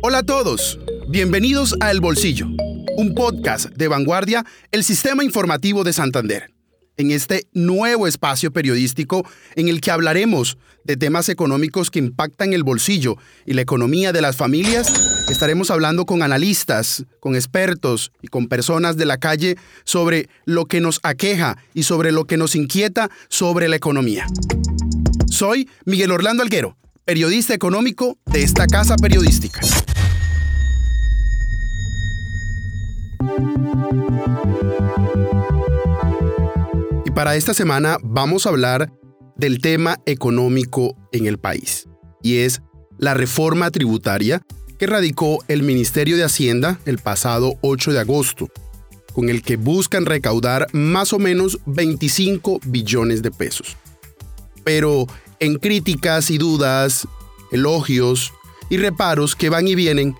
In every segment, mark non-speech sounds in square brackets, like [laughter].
Hola a todos, bienvenidos a El Bolsillo, un podcast de vanguardia, el sistema informativo de Santander. En este nuevo espacio periodístico en el que hablaremos de temas económicos que impactan el bolsillo y la economía de las familias, estaremos hablando con analistas, con expertos y con personas de la calle sobre lo que nos aqueja y sobre lo que nos inquieta sobre la economía. Soy Miguel Orlando Alguero, periodista económico de esta casa periodística. Y para esta semana vamos a hablar del tema económico en el país, y es la reforma tributaria que radicó el Ministerio de Hacienda el pasado 8 de agosto, con el que buscan recaudar más o menos 25 billones de pesos. Pero en críticas y dudas, elogios y reparos que van y vienen,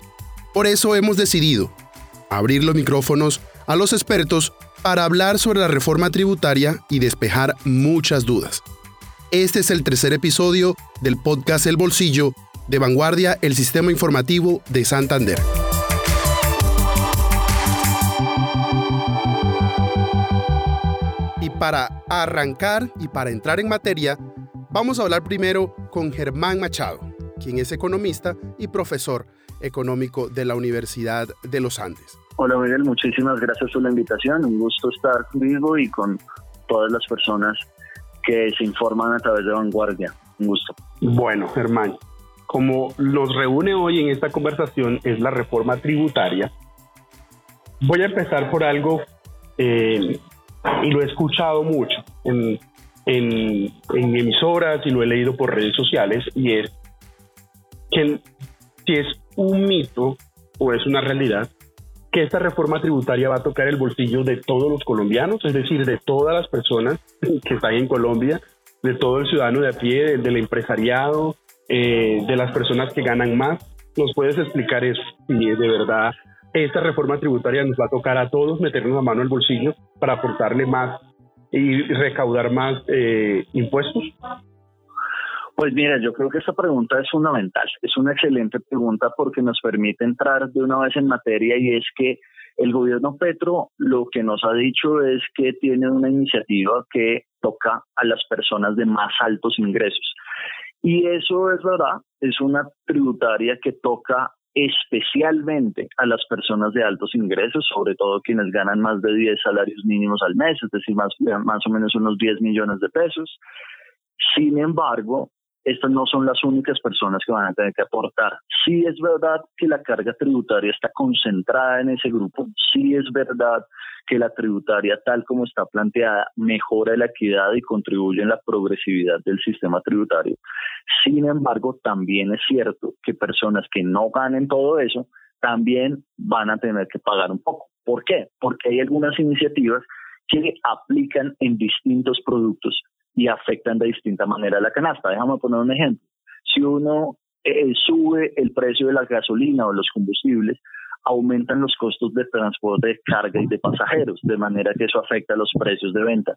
por eso hemos decidido abrir los micrófonos a los expertos para hablar sobre la reforma tributaria y despejar muchas dudas. Este es el tercer episodio del podcast El Bolsillo de Vanguardia, el sistema informativo de Santander. Y para arrancar y para entrar en materia, vamos a hablar primero con Germán Machado, quien es economista y profesor económico de la Universidad de los Andes. Hola Miguel, muchísimas gracias por la invitación. Un gusto estar conmigo y con todas las personas que se informan a través de Vanguardia. Un gusto. Bueno, Germán, como nos reúne hoy en esta conversación es la reforma tributaria, voy a empezar por algo, eh, y lo he escuchado mucho en, en, emisoras y lo he leído por redes sociales, y es que si es un mito o es una realidad, que esta reforma tributaria va a tocar el bolsillo de todos los colombianos, es decir, de todas las personas [laughs] que están en Colombia, de todo el ciudadano de a pie, del empresariado, eh, de las personas que ganan más. ¿Nos puedes explicar eso? Si de verdad esta reforma tributaria nos va a tocar a todos meternos la mano al bolsillo para aportarle más y recaudar más eh, impuestos. Pues mira, yo creo que esta pregunta es fundamental, es una excelente pregunta porque nos permite entrar de una vez en materia y es que el gobierno Petro lo que nos ha dicho es que tiene una iniciativa que toca a las personas de más altos ingresos. Y eso es verdad, es una tributaria que toca especialmente a las personas de altos ingresos, sobre todo quienes ganan más de 10 salarios mínimos al mes, es decir, más, más o menos unos 10 millones de pesos. Sin embargo, estas no son las únicas personas que van a tener que aportar. Sí es verdad que la carga tributaria está concentrada en ese grupo, sí es verdad que la tributaria tal como está planteada mejora la equidad y contribuye en la progresividad del sistema tributario. Sin embargo, también es cierto que personas que no ganen todo eso también van a tener que pagar un poco. ¿Por qué? Porque hay algunas iniciativas que aplican en distintos productos y afectan de distinta manera la canasta. Déjame poner un ejemplo. Si uno eh, sube el precio de la gasolina o los combustibles, aumentan los costos de transporte de carga y de pasajeros, de manera que eso afecta los precios de venta.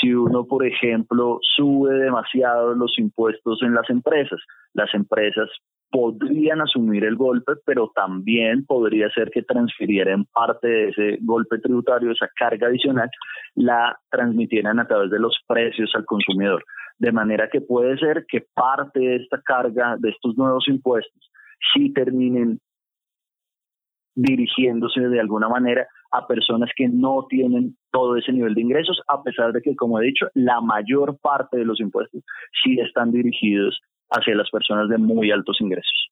Si uno, por ejemplo, sube demasiado los impuestos en las empresas, las empresas podrían asumir el golpe, pero también podría ser que transfirieran parte de ese golpe tributario, esa carga adicional, la transmitieran a través de los precios al consumidor. De manera que puede ser que parte de esta carga, de estos nuevos impuestos, sí terminen dirigiéndose de alguna manera a personas que no tienen todo ese nivel de ingresos, a pesar de que, como he dicho, la mayor parte de los impuestos sí están dirigidos hacia las personas de muy altos ingresos.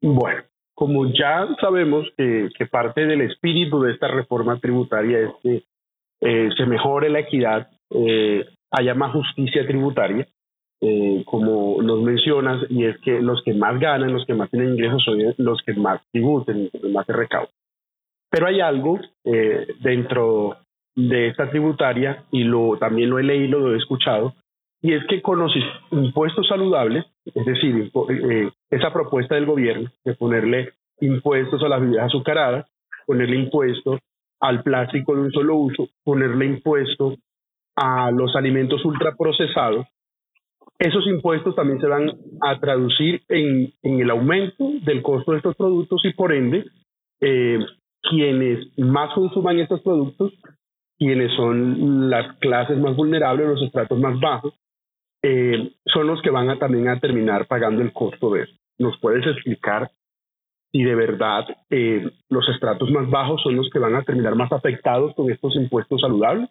Bueno, como ya sabemos que, parte del espíritu de esta reforma tributaria es que eh, se mejore la equidad, eh, haya más justicia tributaria, eh, como nos mencionas, y es que los que más ganan, los que más tienen ingresos son los que más tributen, los que más se recaudan. Pero hay algo dentro de esta tributaria, y lo, también lo he leído, lo he escuchado, y es que con los impuestos saludables, es decir, eh, esa propuesta del gobierno de ponerle impuestos a las bebidas azucaradas, ponerle impuestos al plástico de un solo uso, ponerle impuestos a los alimentos ultraprocesados, esos impuestos también se van a traducir en, el aumento del costo de estos productos y por ende eh, quienes más consuman estos productos, quienes son las clases más vulnerables, los estratos más bajos, eh, son los que van a también a terminar pagando el costo de eso. ¿Nos puedes explicar si de verdad eh, los estratos más bajos son los que van a terminar más afectados con estos impuestos saludables?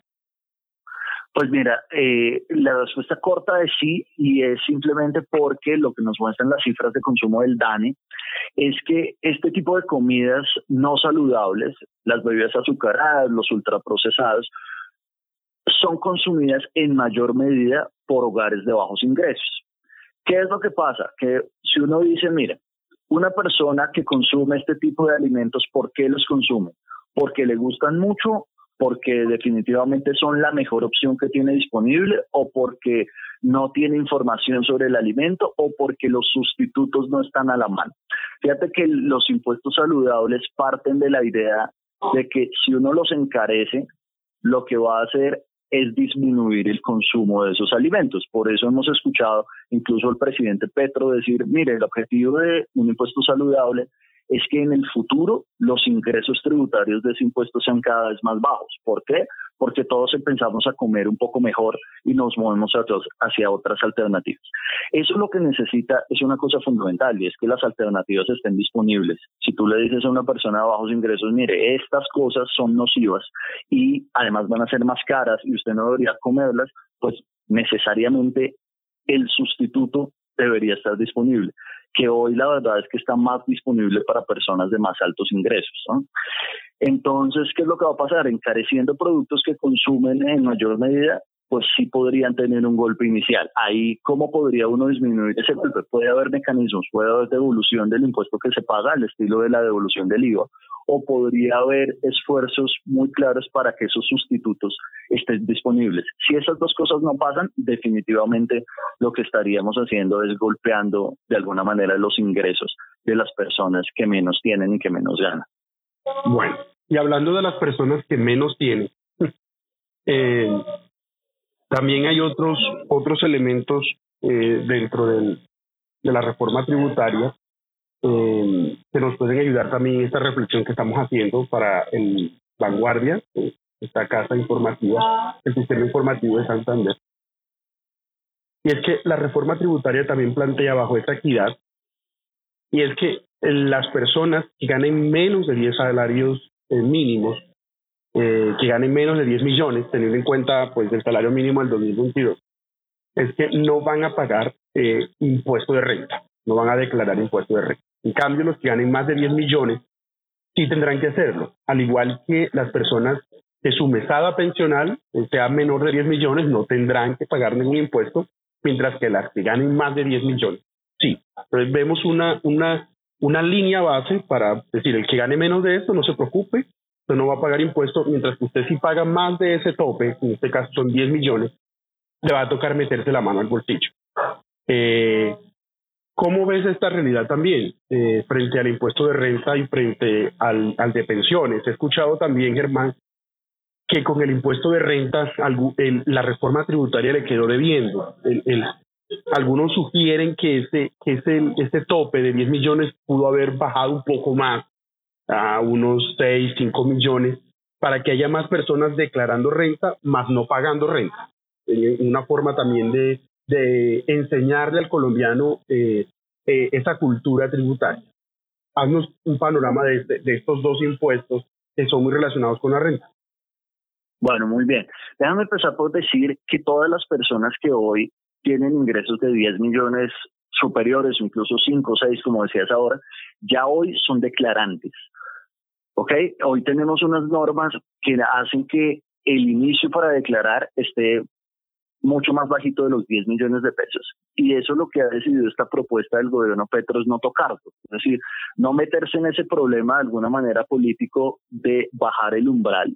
Pues mira, eh, la respuesta corta es sí y es simplemente porque lo que nos muestran las cifras de consumo del DANE es que este tipo de comidas no saludables, las bebidas azucaradas, los ultraprocesados, son consumidas en mayor medida por hogares de bajos ingresos. ¿Qué es lo que pasa? Que si uno dice, mira, una persona que consume este tipo de alimentos, ¿por qué los consume? Porque le gustan mucho porque definitivamente son la mejor opción que tiene disponible o porque no tiene información sobre el alimento o porque los sustitutos no están a la mano. Fíjate que los impuestos saludables parten de la idea de que si uno los encarece, lo que va a hacer es disminuir el consumo de esos alimentos. Por eso hemos escuchado incluso al presidente Petro decir, mire, el objetivo de un impuesto saludable es que en el futuro los ingresos tributarios de ese impuesto sean cada vez más bajos. ¿Por qué? Porque todos empezamos a comer un poco mejor y nos movemos hacia otras alternativas. Eso lo que necesita es una cosa fundamental y es que las alternativas estén disponibles. Si tú le dices a una persona de bajos ingresos, mire, estas cosas son nocivas y además van a ser más caras y usted no debería comerlas, pues necesariamente el sustituto debería estar disponible que hoy la verdad es que está más disponible para personas de más altos ingresos. Entonces, ¿qué es lo que va a pasar? Encareciendo productos que consumen en mayor medida, pues sí podrían tener un golpe inicial. Ahí, ¿cómo podría uno disminuir ese golpe? Puede haber mecanismos, puede haber devolución del impuesto que se paga, al estilo de la devolución del IVA, o podría haber esfuerzos muy claros para que esos sustitutos estén disponibles. Si esas dos cosas no pasan, definitivamente lo que estaríamos haciendo es golpeando de alguna manera los ingresos de las personas que menos tienen y que menos ganan. Bueno, y hablando de las personas que menos tienen, [laughs] eh, también hay otros, otros elementos eh, dentro de la reforma tributaria eh, que nos pueden ayudar también en esta reflexión que estamos haciendo para el Vanguardia, esta casa informativa, el sistema informativo de Santander. Y es que la reforma tributaria también plantea bajo esta equidad, y es que las personas que ganen menos de 10 salarios mínimos, eh, que ganen menos de 10 millones, teniendo en cuenta pues el salario mínimo del 2022, es que no van a pagar eh, impuesto de renta, no van a declarar impuesto de renta. En cambio, los que ganen más de 10 millones sí tendrán que hacerlo, al igual que las personas que su mesada pensional sea menor de 10 millones no tendrán que pagar ningún impuesto, mientras que las que ganen más de 10 millones sí. Entonces vemos una, una, una línea base para decir, el que gane menos de esto no se preocupe, no va a pagar impuestos, mientras que usted sí paga más de ese tope, en este caso son 10 millones, le va a tocar meterse la mano al bolsillo. Eh, ¿Cómo ves esta realidad también eh, frente al impuesto de renta y frente al, al, de pensiones? He escuchado también, Germán, que con el impuesto de renta la reforma tributaria le quedó debiendo. Algunos sugieren que ese, que ese, ese tope de 10 millones pudo haber bajado un poco más a unos 6, 5 millones para que haya más personas declarando renta, más no pagando renta. Eh, una forma también de, de enseñarle al colombiano eh, eh, esa cultura tributaria. Haznos un panorama de, de, estos dos impuestos que son muy relacionados con la renta. Bueno, muy bien. Déjame empezar por decir que todas las personas que hoy tienen ingresos de 10 millones superiores, incluso 5 o 6, como decías ahora, ya hoy son declarantes. ¿Ok? Hoy tenemos unas normas que hacen que el inicio para declarar esté mucho más bajito de los 10 millones de pesos. Y eso es lo que ha decidido esta propuesta del gobierno Petro es no tocarlo. Es decir, no meterse en ese problema de alguna manera político de bajar el umbral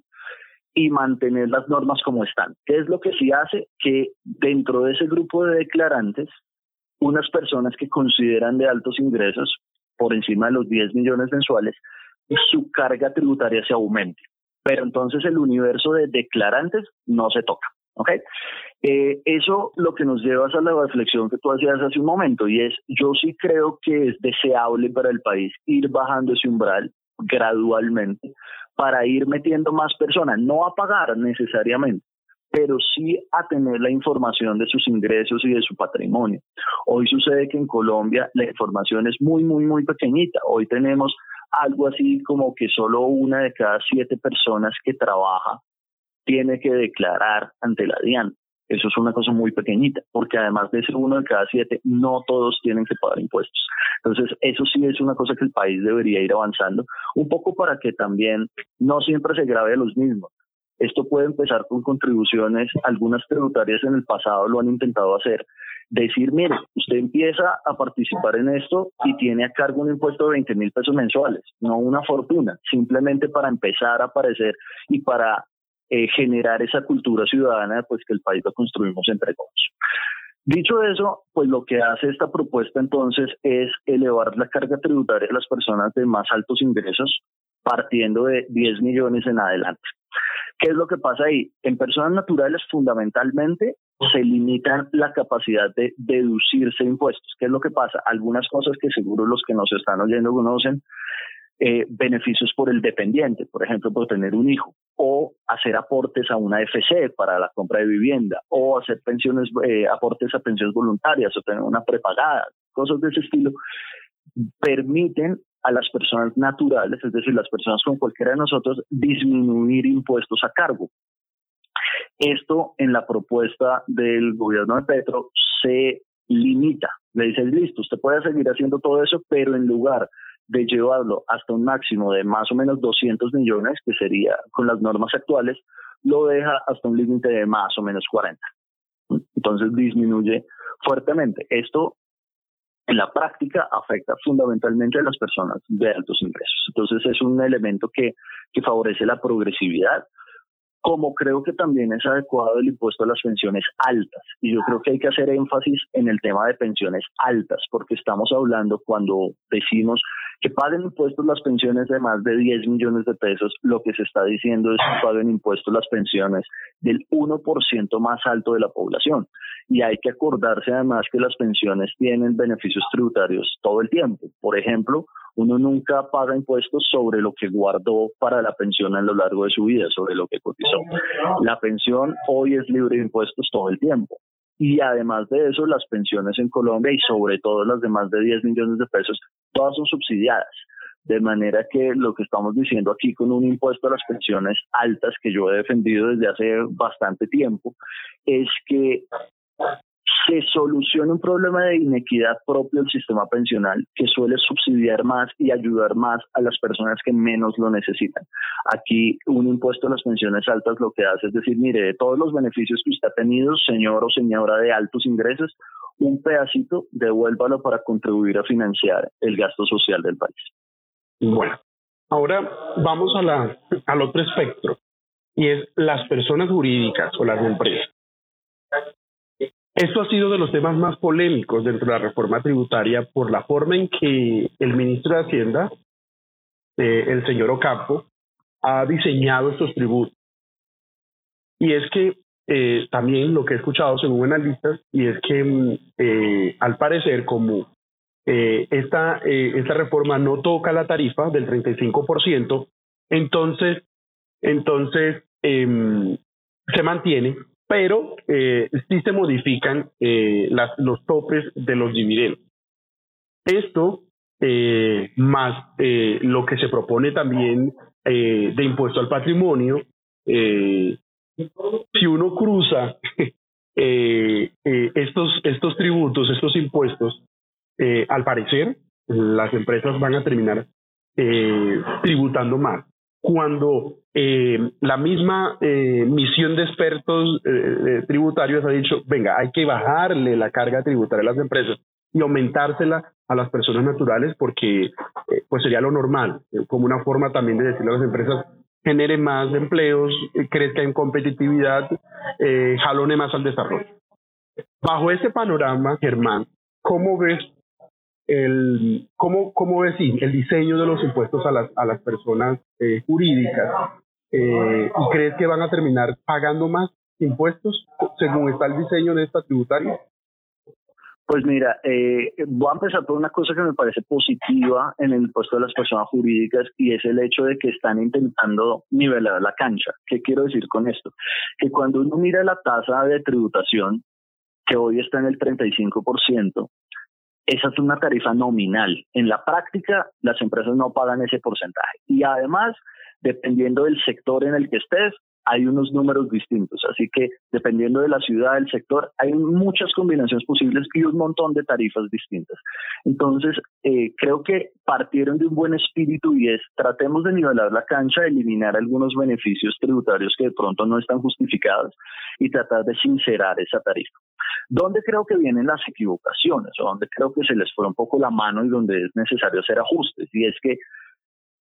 y mantener las normas como están. ¿Qué es lo que sí hace? Que dentro de ese grupo de declarantes, unas personas que consideran de altos ingresos, por encima de los 10 millones mensuales, su carga tributaria se aumente. Pero entonces el universo de declarantes no se toca. ¿Ok? Eh, eso lo que nos lleva a la reflexión que tú hacías hace un momento y es, yo sí creo que es deseable para el país ir bajando ese umbral gradualmente para ir metiendo más personas, no a pagar necesariamente, pero sí a tener la información de sus ingresos y de su patrimonio. Hoy sucede que en Colombia la información es muy, muy, muy pequeñita. Hoy tenemos algo así como que solo una de cada siete personas que trabaja tiene que declarar ante la DIAN. Eso es una cosa muy pequeñita, porque además de ese uno de cada siete, no todos tienen que pagar impuestos. Entonces, eso sí es una cosa que el país debería ir avanzando, un poco para que también no siempre se grave a los mismos. Esto puede empezar con contribuciones, algunas tributarias en el pasado lo han intentado hacer, decir, mire, usted empieza a participar en esto y tiene a cargo un impuesto de 20 mil pesos mensuales, no una fortuna, simplemente para empezar a aparecer y para eh, generar esa cultura ciudadana pues que el país lo construimos entre todos. Dicho eso, pues lo que hace esta propuesta entonces es elevar la carga tributaria de las personas de más altos ingresos partiendo de 10 millones en adelante. ¿Qué es lo que pasa ahí? En personas naturales fundamentalmente se limitan la capacidad de deducirse impuestos. ¿Qué es lo que pasa? Algunas cosas que seguro los que nos están oyendo conocen, eh, beneficios por el dependiente, por ejemplo, por tener un hijo, o hacer aportes a una FC para la compra de vivienda, o hacer pensiones, eh, aportes a pensiones voluntarias, o tener una prepagada, cosas de ese estilo, permiten a las personas naturales, es decir, las personas con cualquiera de nosotros, disminuir impuestos a cargo. Esto en la propuesta del gobierno de Petro se limita. Le dice, listo, usted puede seguir haciendo todo eso, pero en lugar de llevarlo hasta un máximo de más o menos 200 millones, que sería con las normas actuales, lo deja hasta un límite de más o menos 40. Entonces disminuye fuertemente. Esto en la práctica afecta fundamentalmente a las personas de altos ingresos. Entonces es un elemento que, que favorece la progresividad, como creo que también es adecuado el impuesto a las pensiones altas. Y yo creo que hay que hacer énfasis en el tema de pensiones altas, porque estamos hablando cuando decimos que paguen impuestos las pensiones de más de 10 millones de pesos, lo que se está diciendo es que paguen impuestos las pensiones del 1% más alto de la población. Y hay que acordarse además que las pensiones tienen beneficios tributarios todo el tiempo. Por ejemplo, uno nunca paga impuestos sobre lo que guardó para la pensión a lo largo de su vida, sobre lo que cotizó. La pensión hoy es libre de impuestos todo el tiempo. Y además de eso, las pensiones en Colombia y sobre todo las de más de 10 millones de pesos, todas son subsidiadas. De manera que lo que estamos diciendo aquí con un impuesto a las pensiones altas que yo he defendido desde hace bastante tiempo, es que se solucione un problema de inequidad propio del sistema pensional que suele subsidiar más y ayudar más a las personas que menos lo necesitan. Aquí un impuesto a las pensiones altas lo que hace es decir, mire, de todos los beneficios que usted ha tenido, señor o señora de altos ingresos, un pedacito devuélvalo para contribuir a financiar el gasto social del país. Bueno, ahora vamos a la, al otro espectro y es las personas jurídicas o las empresas. Esto ha sido de los temas más polémicos dentro de la reforma tributaria por la forma en que el ministro de Hacienda, eh, el señor Ocampo, ha diseñado estos tributos. Y es que eh, también lo que he escuchado según analistas, y es que mm, eh, al parecer como esta, esta reforma no toca la tarifa del 35%, entonces, entonces em, se mantiene pero eh, sí se modifican eh, las, los topes de los dividendos. Esto, eh, más eh, lo que se propone también eh, de impuesto al patrimonio, si uno cruza [laughs] estos, estos tributos, estos impuestos, al parecer las empresas van a terminar tributando más cuando eh, la misma eh, misión de expertos eh, tributarios ha dicho, venga, hay que bajarle la carga tributaria a las empresas y aumentársela a las personas naturales porque pues sería lo normal, como una forma también de decirle a las empresas, genere más empleos, crezca en competitividad, jalone más al desarrollo. Bajo ese panorama, Germán, ¿cómo ves el, ¿cómo, cómo ves el diseño de los impuestos a las, a las personas eh, jurídicas? Eh, ¿Y crees que van a terminar pagando más impuestos según está el diseño de esta tributaria? Pues mira, eh, voy a empezar por una cosa que me parece positiva en el impuesto de las personas jurídicas y es el hecho de que están intentando nivelar la cancha. ¿Qué quiero decir con esto? Que cuando uno mira la tasa de tributación, que hoy está en el 35%, esa es una tarifa nominal. En la práctica, las empresas no pagan ese porcentaje. Y además, dependiendo del sector en el que estés, hay unos números distintos. Así que dependiendo de la ciudad, del sector, hay muchas combinaciones posibles y un montón de tarifas distintas. Entonces, eh, creo que partieron de un buen espíritu y es tratemos de nivelar la cancha, eliminar algunos beneficios tributarios que de pronto no están justificados y tratar de sincerar esa tarifa. ¿Dónde creo que vienen las equivocaciones o dónde creo que se les fue un poco la mano y donde es necesario hacer ajustes? Y es que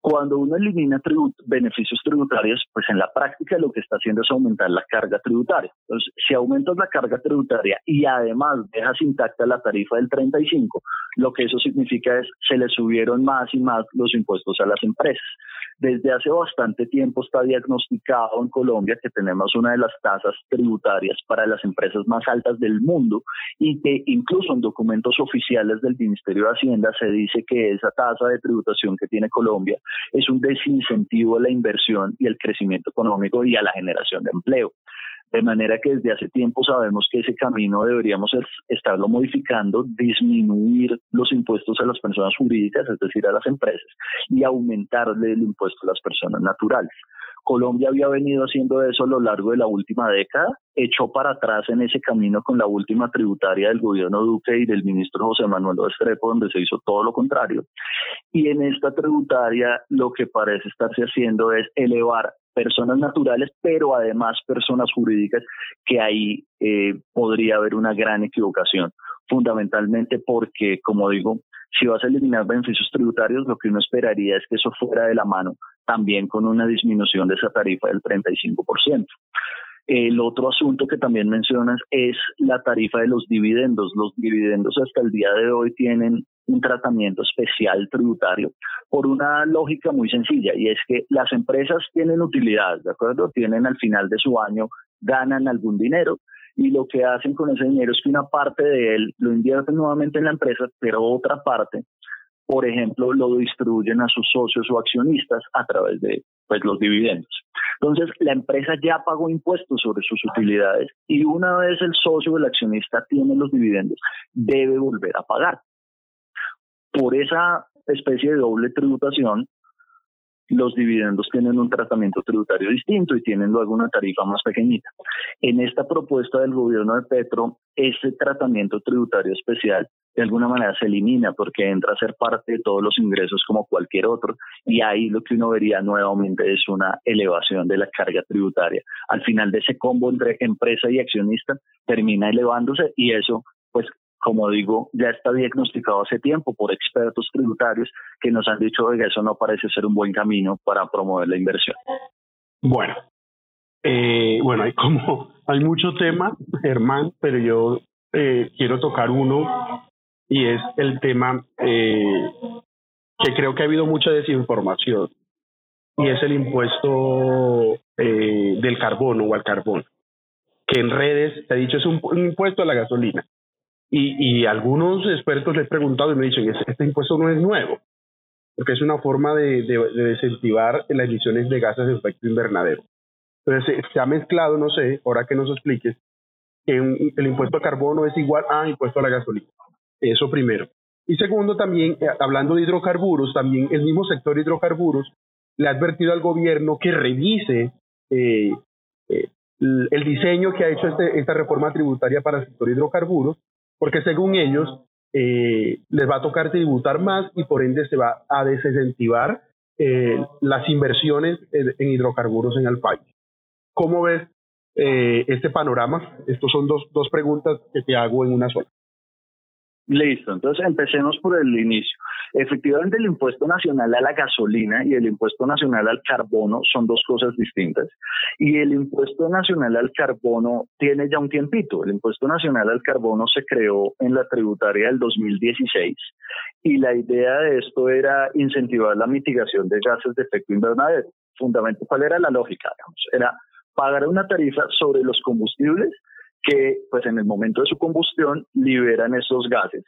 cuando uno elimina beneficios tributarios, pues en la práctica lo que está haciendo es aumentar la carga tributaria. Entonces, si aumentas la carga tributaria y además dejas intacta la tarifa del 35, lo que eso significa es se le subieron más y más los impuestos a las empresas. Desde hace bastante tiempo está diagnosticado en Colombia que tenemos una de las tasas tributarias para las empresas más altas del mundo y que incluso en documentos oficiales del Ministerio de Hacienda se dice que esa tasa de tributación que tiene Colombia es un desincentivo a la inversión y el crecimiento económico y a la generación de empleo. De manera que desde hace tiempo sabemos que ese camino deberíamos estarlo modificando, disminuir los impuestos a las personas jurídicas, es decir, a las empresas, y aumentarle el impuesto a las personas naturales. Colombia había venido haciendo eso a lo largo de la última década, echó para atrás en ese camino con la última tributaria del gobierno Duque y del ministro José Manuel Restrepo, donde se hizo todo lo contrario. Y en esta tributaria lo que parece estarse haciendo es elevar personas naturales, pero además personas jurídicas, que ahí eh, podría haber una gran equivocación, fundamentalmente porque, como digo, si vas a eliminar beneficios tributarios, lo que uno esperaría es que eso fuera de la mano también con una disminución de esa tarifa del 35%. El otro asunto que también mencionas es la tarifa de los dividendos. Los dividendos hasta el día de hoy tienen un tratamiento especial tributario por una lógica muy sencilla y es que las empresas tienen utilidad, ¿de acuerdo? Tienen al final de su año, ganan algún dinero y lo que hacen con ese dinero es que una parte de él lo invierten nuevamente en la empresa, pero otra parte, por ejemplo, lo distribuyen a sus socios o accionistas a través de pues, los dividendos. Entonces, la empresa ya pagó impuestos sobre sus utilidades y una vez el socio o el accionista tiene los dividendos, debe volver a pagar por esa especie de doble tributación, los dividendos tienen un tratamiento tributario distinto y tienen luego una tarifa más pequeñita. En esta propuesta del gobierno de Petro, ese tratamiento tributario especial de alguna manera se elimina porque entra a ser parte de todos los ingresos como cualquier otro y ahí lo que uno vería nuevamente es una elevación de la carga tributaria. Al final de ese combo entre empresa y accionista termina elevándose y eso pues como digo, ya está diagnosticado hace tiempo por expertos tributarios que nos han dicho que eso no parece ser un buen camino para promover la inversión. Bueno, eh, bueno, hay como [laughs] hay mucho tema, Germán, pero yo eh, quiero tocar uno y es el tema eh, que creo que ha habido mucha desinformación y es el impuesto del carbono o al carbón, que en redes se ha dicho es un impuesto a la gasolina y, algunos expertos le he preguntado y me dicen, este impuesto no es nuevo, porque es una forma de, de, las emisiones de gases de efecto invernadero. Entonces se, ha mezclado, no sé, ahora que nos expliques, que el impuesto a carbono es igual a impuesto a la gasolina. Eso primero. Y segundo, también, eh, hablando de hidrocarburos, también el mismo sector de hidrocarburos le ha advertido al gobierno que revise eh, eh, el diseño que ha hecho este, esta reforma tributaria para el sector hidrocarburos porque según ellos eh, les va a tocar tributar más y por ende se va a desincentivar eh, las inversiones en, hidrocarburos en el país. ¿Cómo ves eh, este panorama? Estas son dos, dos preguntas que te hago en una sola. Listo, entonces empecemos por el inicio. Efectivamente, el impuesto nacional a la gasolina y el impuesto nacional al carbono son dos cosas distintas. Y el impuesto nacional al carbono tiene ya un tiempito. El impuesto nacional al carbono se creó en la tributaria del 2016 y la idea de esto era incentivar la mitigación de gases de efecto invernadero. Fundamentalmente, ¿cuál era la lógica? Era pagar una tarifa sobre los combustibles que pues en el momento de su combustión liberan esos gases.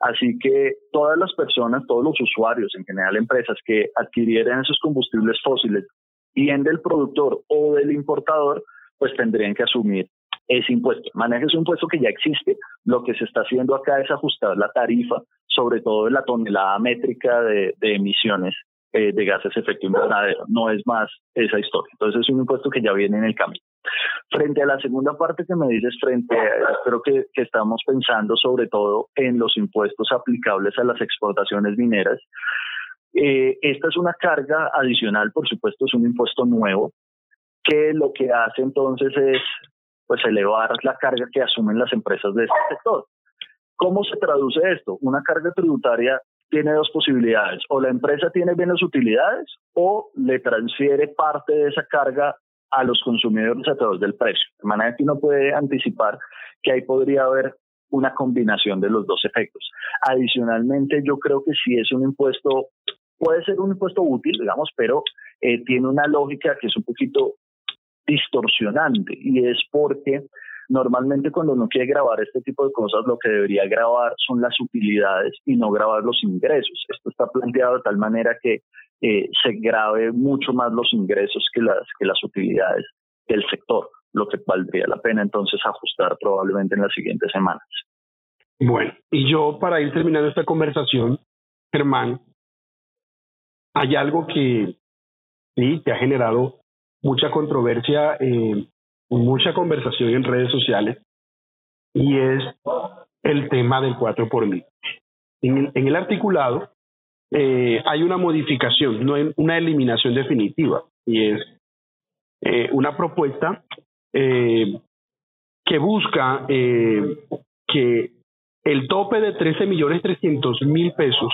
Así que todas las personas, todos los usuarios, en general empresas que adquirieran esos combustibles fósiles, bien del productor o del importador, pues tendrían que asumir ese impuesto. Maneja ese impuesto que ya existe. Lo que se está haciendo acá es ajustar la tarifa, sobre todo en la tonelada métrica de, emisiones eh, de gases efecto invernadero. No es más esa historia. Entonces es un impuesto que ya viene en el camino. Frente a la segunda parte que me dices, frente a, creo que, que estamos pensando sobre todo en los impuestos aplicables a las exportaciones mineras. Eh, esta es una carga adicional, por supuesto, es un impuesto nuevo, que lo que hace entonces es pues elevar la carga que asumen las empresas de este sector. ¿Cómo se traduce esto? Una carga tributaria tiene dos posibilidades, o la empresa tiene bienes utilidades o le transfiere parte de esa carga a los consumidores a través del precio. De manera que uno puede anticipar que ahí podría haber una combinación de los dos efectos. Adicionalmente, yo creo que si es un impuesto, puede ser un impuesto útil, digamos, pero eh, tiene una lógica que es un poquito distorsionante y es porque normalmente cuando uno quiere grabar este tipo de cosas lo que debería grabar son las utilidades y no grabar los ingresos. Esto está planteado de tal manera que eh, se grave mucho más los ingresos que las, que las utilidades del sector, lo que valdría la pena entonces ajustar probablemente en las siguientes semanas. Bueno, y yo para ir terminando esta conversación, Germán, hay algo que sí te ha generado mucha controversia, eh, mucha conversación en redes sociales, y es el tema del 4 por mil. En el articulado eh, hay una modificación, no hay una eliminación definitiva, y es eh, una propuesta eh, que busca que el tope de 13 millones 300 mil pesos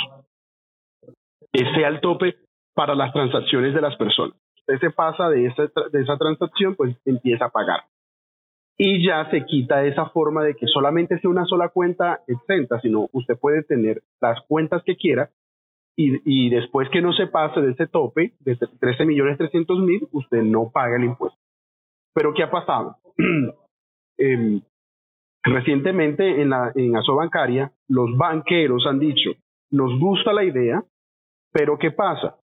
sea el tope para las transacciones de las personas. Usted se pasa de esa, de esa transacción, pues empieza a pagar. Y ya se quita esa forma de que solamente sea una sola cuenta exenta, sino usted puede tener las cuentas que quiera y, después que no se pase de ese tope de 13 millones 300 mil, usted no paga el impuesto. Pero ¿qué ha pasado? [clears throat] Em, recientemente en la en Asobancaria, los banqueros han dicho, nos gusta la idea, pero ¿qué pasa?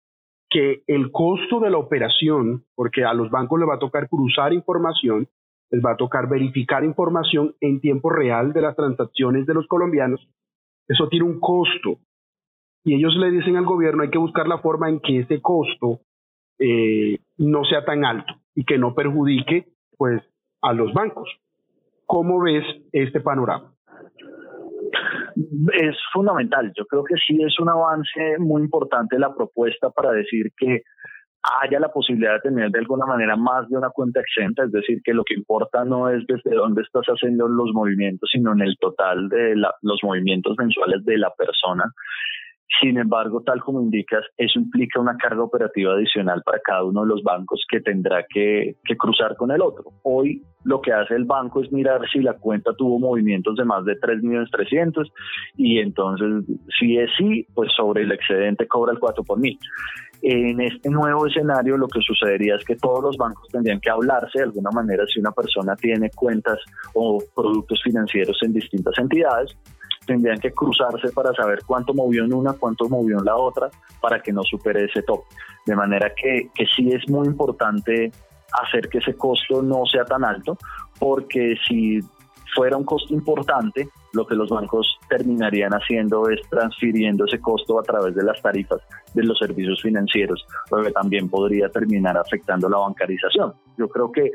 Que el costo de la operación, porque a los bancos les va a tocar cruzar información, les va a tocar verificar información en tiempo real de las transacciones de los colombianos, eso tiene un costo y ellos le dicen al gobierno hay que buscar la forma en que ese costo eh, no sea tan alto y que no perjudique pues a los bancos. ¿Cómo ves este panorama? Es fundamental. Yo creo que sí es un avance muy importante la propuesta para decir que haya la posibilidad de tener de alguna manera más de una cuenta exenta, es decir, que lo que importa no es desde dónde estás haciendo los movimientos, sino en el total de los movimientos mensuales de la persona. Sin embargo, tal como indicas, eso implica una carga operativa adicional para cada uno de los bancos que tendrá que, cruzar con el otro. Hoy lo que hace el banco es mirar si la cuenta tuvo movimientos de más de 3.300.000 y entonces si es sí, pues sobre el excedente cobra el 4 por mil. En este nuevo escenario lo que sucedería es que todos los bancos tendrían que hablarse de alguna manera si una persona tiene cuentas o productos financieros en distintas entidades tendrían que cruzarse para saber cuánto movió en una, cuánto movió en la otra, para que no supere ese top. De manera que, que sí es muy importante hacer que ese costo no sea tan alto, porque si fuera un costo importante, lo que los bancos terminarían haciendo es transfiriendo ese costo a través de las tarifas de los servicios financieros, lo que también podría terminar afectando la bancarización. Yo creo que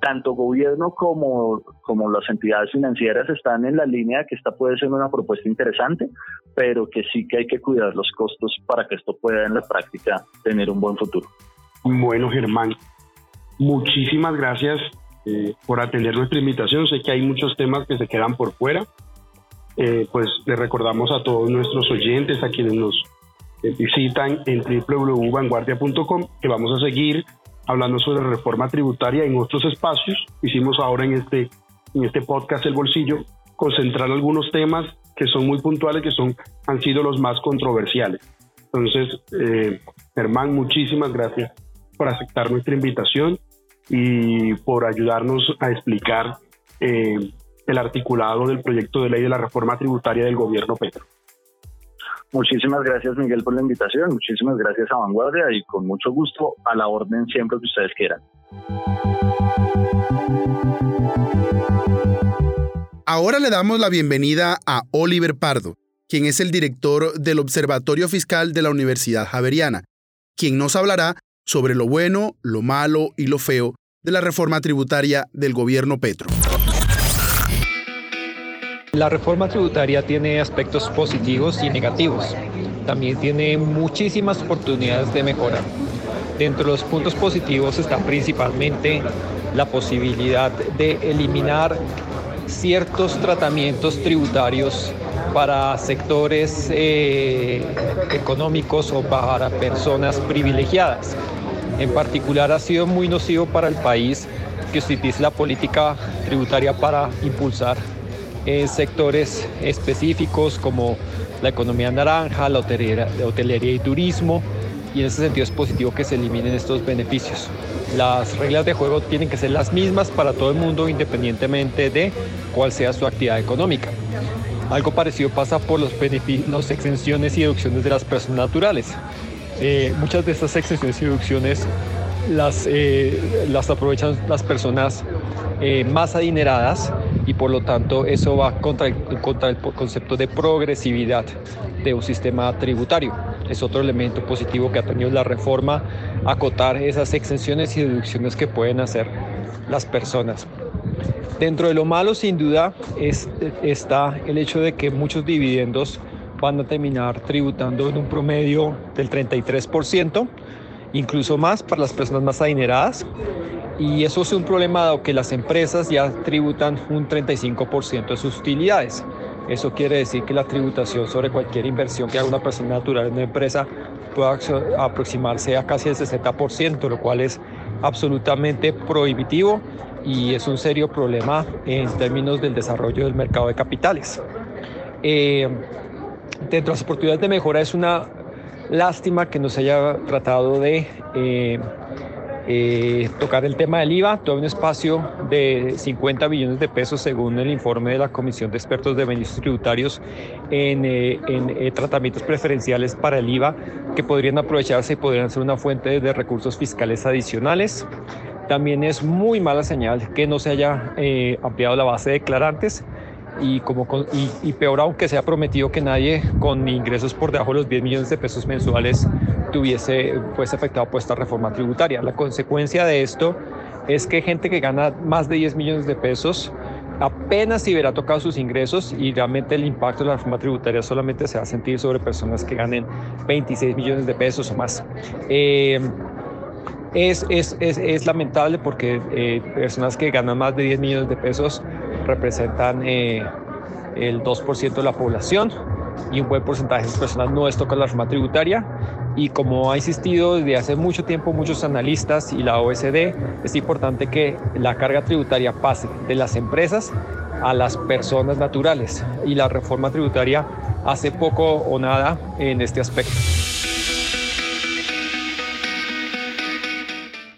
tanto gobierno como, como las entidades financieras están en la línea que esta puede ser una propuesta interesante, pero que sí que hay que cuidar los costos para que esto pueda en la práctica tener un buen futuro. Bueno, Germán, muchísimas gracias eh, por atender nuestra invitación. Sé que hay muchos temas que se quedan por fuera. Eh, pues le recordamos a todos nuestros oyentes, a quienes nos eh, visitan en www.vanguardia.com, que vamos a seguir hablando sobre reforma tributaria en otros espacios. Hicimos ahora en este, en este podcast El Bolsillo concentrar algunos temas que son muy puntuales, que son, han sido los más controversiales. Entonces, eh, Germán, muchísimas gracias por aceptar nuestra invitación y por ayudarnos a explicar eh, el articulado del proyecto de ley de la reforma tributaria del gobierno Petro. Muchísimas gracias Miguel por la invitación, muchísimas gracias a Vanguardia y con mucho gusto a la orden siempre que ustedes quieran. Ahora le damos la bienvenida a Oliver Pardo, quien es el director del Observatorio Fiscal de la Universidad Javeriana, quien nos hablará sobre lo bueno, lo malo y lo feo de la reforma tributaria del gobierno Petro. La reforma tributaria tiene aspectos positivos y negativos. También tiene muchísimas oportunidades de mejora. Dentro de los puntos positivos está principalmente la posibilidad de eliminar ciertos tratamientos tributarios para sectores eh, económicos o para personas privilegiadas. En particular ha sido muy nocivo para el país que utilice la política tributaria para impulsar en sectores específicos como la economía naranja, la hotelería, y turismo, y en ese sentido es positivo que se eliminen estos beneficios. Las reglas de juego tienen que ser las mismas para todo el mundo independientemente de cuál sea su actividad económica. Algo parecido pasa por los beneficios, exenciones y deducciones de las personas naturales. Eh, muchas de estas exenciones y deducciones las, eh, las aprovechan las personas eh, más adineradas y por lo tanto eso va contra el, contra el concepto de progresividad de un sistema tributario. Es otro elemento positivo que ha tenido la reforma, acotar esas exenciones y deducciones que pueden hacer las personas. Dentro de lo malo, sin duda, es, está el hecho de que muchos dividendos van a terminar tributando en un promedio del 33%, incluso más para las personas más adineradas. Y eso es un problema dado que las empresas ya tributan un 35% de sus utilidades. Eso quiere decir que la tributación sobre cualquier inversión que haga una persona natural en una empresa puede aproximarse a casi el 60%, lo cual es absolutamente prohibitivo y es un serio problema en términos del desarrollo del mercado de capitales. Eh, dentro de las oportunidades de mejora es una lástima que no se haya tratado de eh, eh, tocar el tema del IVA, todo un espacio de 50 billones de pesos según el informe de la Comisión de Expertos de Beneficios Tributarios en, eh, en tratamientos preferenciales para el IVA que podrían aprovecharse y podrían ser una fuente de recursos fiscales adicionales. También es muy mala señal que no se haya ampliado la base de declarantes y, como y, peor aún que se ha prometido que nadie con ingresos por debajo de los 10 millones de pesos mensuales tuviese pues afectado por esta reforma tributaria. La consecuencia de esto es que gente que gana más de 10 millones de pesos apenas si verá tocado sus ingresos y realmente el impacto de la reforma tributaria solamente se va a sentir sobre personas que ganen 26 millones de pesos o más. Eh, es, es, es, es, lamentable porque eh, personas que ganan más de 10 millones de pesos representan eh, el 2% de la población y un buen porcentaje de personas no es tocar la reforma tributaria. Y como ha insistido desde hace mucho tiempo muchos analistas y la OSD, es importante que la carga tributaria pase de las empresas a las personas naturales. Y la reforma tributaria hace poco o nada en este aspecto.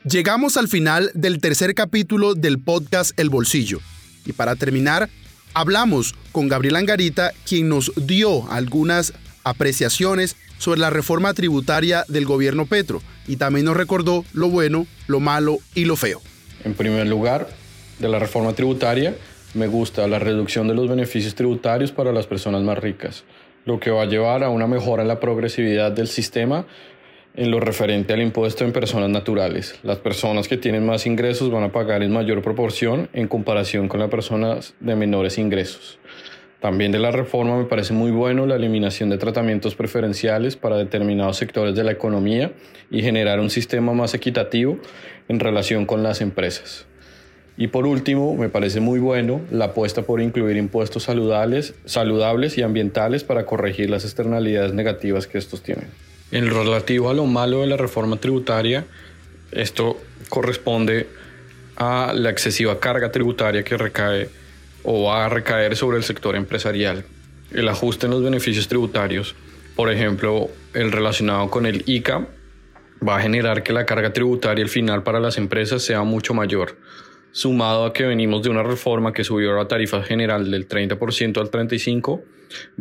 Llegamos al final del tercer capítulo del podcast El Bolsillo. Y para terminar, hablamos con Gabriel Angarita, quien nos dio algunas apreciaciones sobre la reforma tributaria del gobierno Petro y también nos recordó lo bueno, lo malo y lo feo. En primer lugar, de la reforma tributaria, me gusta la reducción de los beneficios tributarios para las personas más ricas, lo que va a llevar a una mejora en la progresividad del sistema en lo referente al impuesto en personas naturales. Las personas que tienen más ingresos van a pagar en mayor proporción en comparación con las personas de menores ingresos. También de la reforma me parece muy bueno la eliminación de tratamientos preferenciales para determinados sectores de la economía y generar un sistema más equitativo en relación con las empresas. Y por último, me parece muy bueno la apuesta por incluir impuestos saludables, saludables y ambientales para corregir las externalidades negativas que estos tienen. En lo relativo a lo malo de la reforma tributaria, esto corresponde a la excesiva carga tributaria que recae o va a recaer sobre el sector empresarial. El ajuste en los beneficios tributarios, por ejemplo, el relacionado con el ICA, va a generar que la carga tributaria al final para las empresas sea mucho mayor, sumado a que venimos de una reforma que subió la tarifa general del 30% al 35%,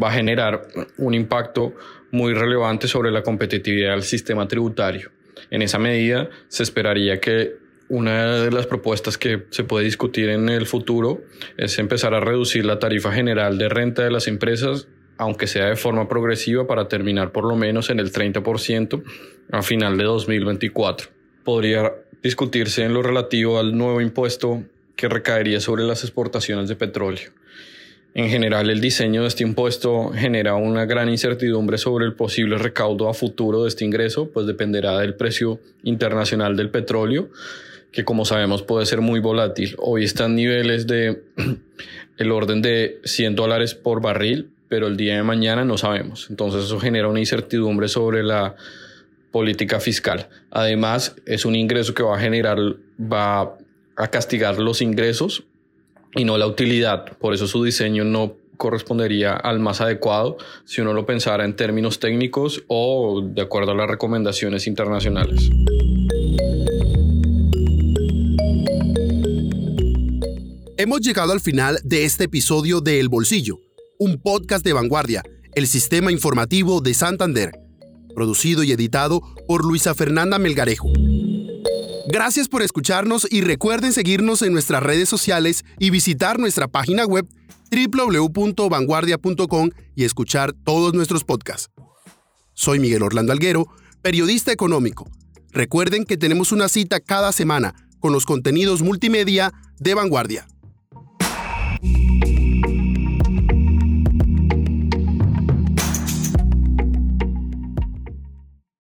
va a generar un impacto muy relevante sobre la competitividad del sistema tributario. En esa medida, se esperaría que una de las propuestas que se puede discutir en el futuro es empezar a reducir la tarifa general de renta de las empresas, aunque sea de forma progresiva, para terminar por lo menos en el 30% a final de 2024. Podría discutirse en lo relativo al nuevo impuesto que recaería sobre las exportaciones de petróleo. En general, el diseño de este impuesto genera una gran incertidumbre sobre el posible recaudo a futuro de este ingreso, pues dependerá del precio internacional del petróleo, que como sabemos puede ser muy volátil. Hoy están niveles de [clears throat] el orden de 100 dólares por barril, pero el día de mañana no sabemos. Entonces eso genera una incertidumbre sobre la política fiscal. Además, es un ingreso que va a generar, va a castigar los ingresos y no la utilidad. Por eso su diseño no correspondería al más adecuado si uno lo pensara en términos técnicos o de acuerdo a las recomendaciones internacionales. Hemos llegado al final de este episodio de El Bolsillo, un podcast de vanguardia, el sistema informativo de Santander, producido y editado por Luisa Fernanda Melgarejo. Gracias por escucharnos y recuerden seguirnos en nuestras redes sociales y visitar nuestra página web www.vanguardia.com y escuchar todos nuestros podcasts. Soy Miguel Orlando Alguero, periodista económico. Recuerden que tenemos una cita cada semana con los contenidos multimedia de Vanguardia.